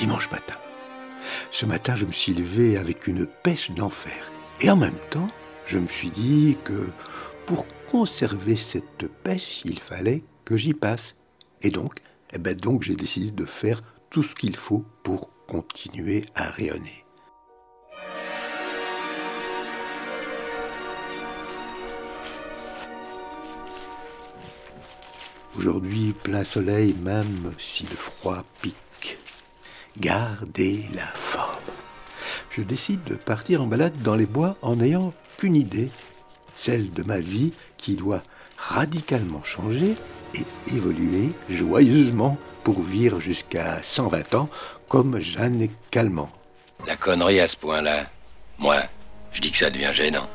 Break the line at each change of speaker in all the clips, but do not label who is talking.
dimanche matin. Ce matin, je me suis levé avec une pêche d'enfer. Et en même temps, je me suis dit que pour conserver cette pêche, il fallait que j'y passe. Et donc, eh ben donc j'ai décidé de faire tout ce qu'il faut pour continuer à rayonner. Aujourd'hui, plein soleil, même si le froid pique. Gardez la forme. Je décide de partir en balade dans les bois en n'ayant qu'une idée, celle de ma vie qui doit radicalement changer et évoluer joyeusement pour vivre jusqu'à 120 ans comme Jeanne Calment.
La connerie à ce point-là, moi, je dis que ça devient gênant.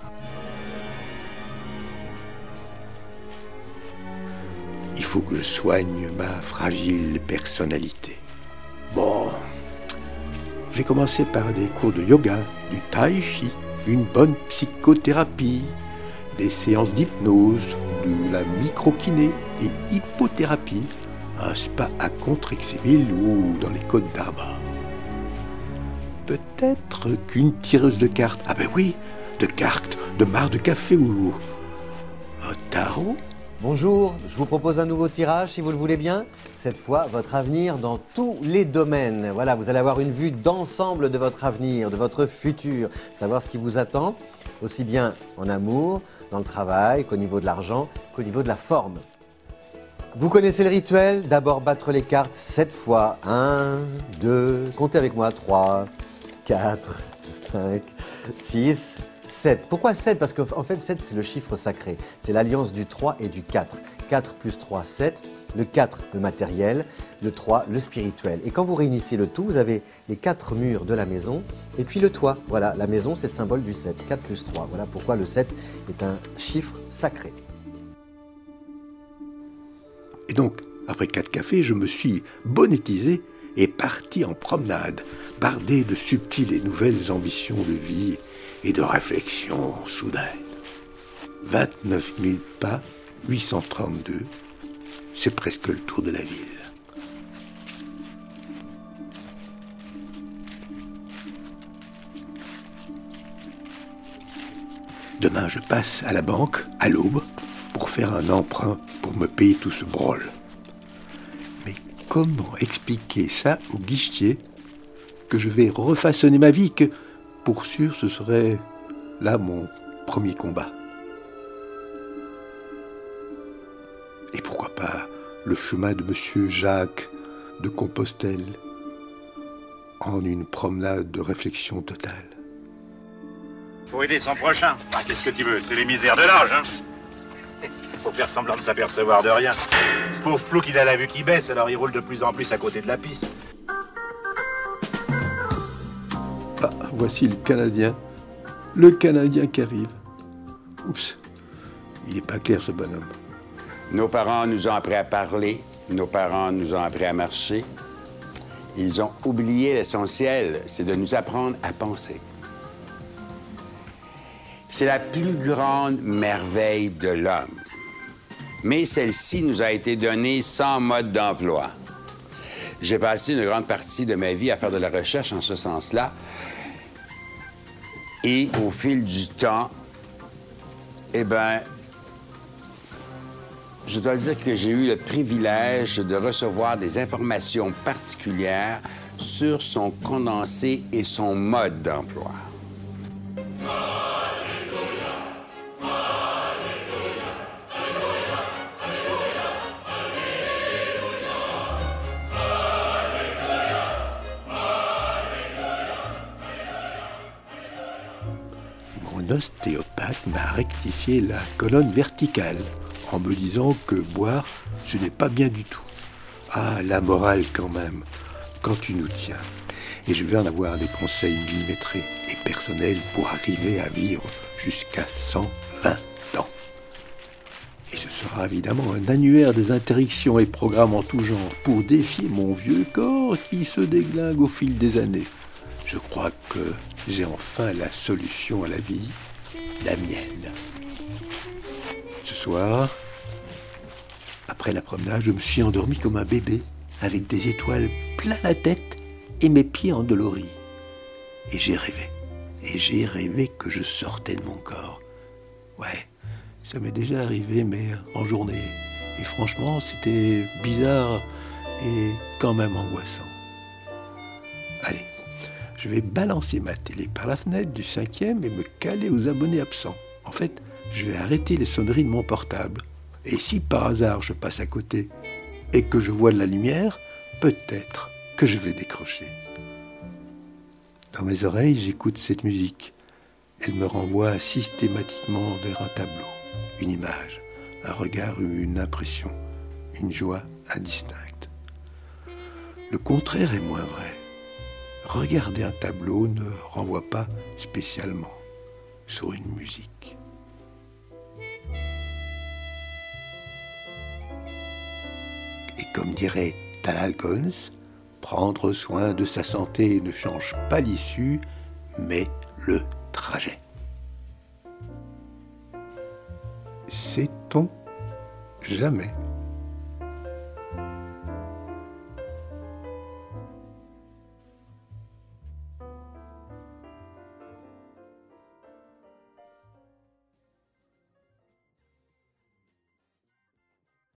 Il faut que je soigne ma fragile personnalité. J'ai commencé par des cours de yoga, du tai chi, une bonne psychothérapie, des séances d'hypnose, de la microkiné et hypothérapie, un spa à Contrexéville ou dans les Côtes d'Armor. Peut-être qu'une tireuse de cartes, ah ben oui, de cartes, de marre de café ou un tarot?
Bonjour, je vous propose un nouveau tirage si vous le voulez bien. Cette fois, votre avenir dans tous les domaines. Voilà, vous allez avoir une vue d'ensemble de votre avenir, de votre futur, savoir ce qui vous attend, aussi bien en amour, dans le travail, qu'au niveau de l'argent, qu'au niveau de la forme. Vous connaissez le rituel D'abord battre les cartes sept fois. 1, 2, comptez avec moi. 3, 4, 5, 6, 7. Pourquoi 7 Parce qu'en fait, 7, c'est le chiffre sacré. C'est l'alliance du 3 et du 4. 4 plus 3, 7. Le 4, le matériel. Le 3, le spirituel. Et quand vous réunissez le tout, vous avez les 4 murs de la maison et puis le toit. Voilà, la maison, c'est le symbole du 7. 4 plus 3. Voilà pourquoi le 7 est un chiffre sacré.
Et donc, après quatre cafés, je me suis bonnetisé et parti en promenade, bardé de subtiles et nouvelles ambitions de vie et de réflexions soudaines. 29 000 pas, 832, c'est presque le tour de la ville. Demain, je passe à la banque, à l'aube, pour faire un emprunt pour me payer tout ce brol. Mais comment expliquer ça au guichetier que je vais refaçonner ma vie, que pour sûr ce serait là mon premier combat Et pourquoi pas le chemin de monsieur Jacques de Compostelle en une promenade de réflexion totale
Faut aider son prochain. Ah, Qu'est-ce que tu veux? C'est les misères de l'âge, hein? Faut faire semblant de s'apercevoir de rien. Ce pauvre plouc, il a la vue qui baisse, alors il roule de plus en plus à côté de la piste.
Voici le Canadien. Le Canadien qui arrive. Oups, il n'est pas clair ce bonhomme.
Nos parents nous ont appris à parler, nos parents nous ont appris à marcher. Ils ont oublié l'essentiel, c'est de nous apprendre à penser. C'est la plus grande merveille de l'homme. Mais celle-ci nous a été donnée sans mode d'emploi. J'ai passé une grande partie de ma vie à faire de la recherche en ce sens-là. Et au fil du temps, eh bien, je dois dire que j'ai eu le privilège de recevoir des informations particulières sur son condensé et son mode d'emploi.
Mon ostéopathe m'a rectifié la colonne verticale en me disant que boire, ce n'est pas bien du tout. Ah, la morale quand même, quand tu nous tiens. Et je vais en avoir des conseils millimétrés et personnels pour arriver à vivre jusqu'à 120 ans. Et ce sera évidemment un annuaire des interdictions et programmes en tout genre pour défier mon vieux corps qui se déglingue au fil des années. Je crois que j'ai enfin la solution à la vie, la mienne. Ce soir, après la promenade, je me suis endormi comme un bébé, avec des étoiles plein la tête et mes pieds endoloris. Et j'ai rêvé. Et j'ai rêvé que je sortais de mon corps. Ouais, ça m'est déjà arrivé, mais en journée. Et franchement, c'était bizarre et quand même angoissant. Je vais balancer ma télé par la fenêtre du cinquième et me caler aux abonnés absents. En fait, je vais arrêter les sonneries de mon portable. Et si par hasard je passe à côté et que je vois de la lumière, peut-être que je vais décrocher. Dans mes oreilles, j'écoute cette musique. Elle me renvoie systématiquement vers un tableau, une image, un regard ou une impression, une joie indistincte. Le contraire est moins vrai. Regarder un tableau ne renvoie pas spécialement sur une musique. Et comme dirait Talal Gons, prendre soin de sa santé ne change pas l'issue, mais le trajet. Sait-on jamais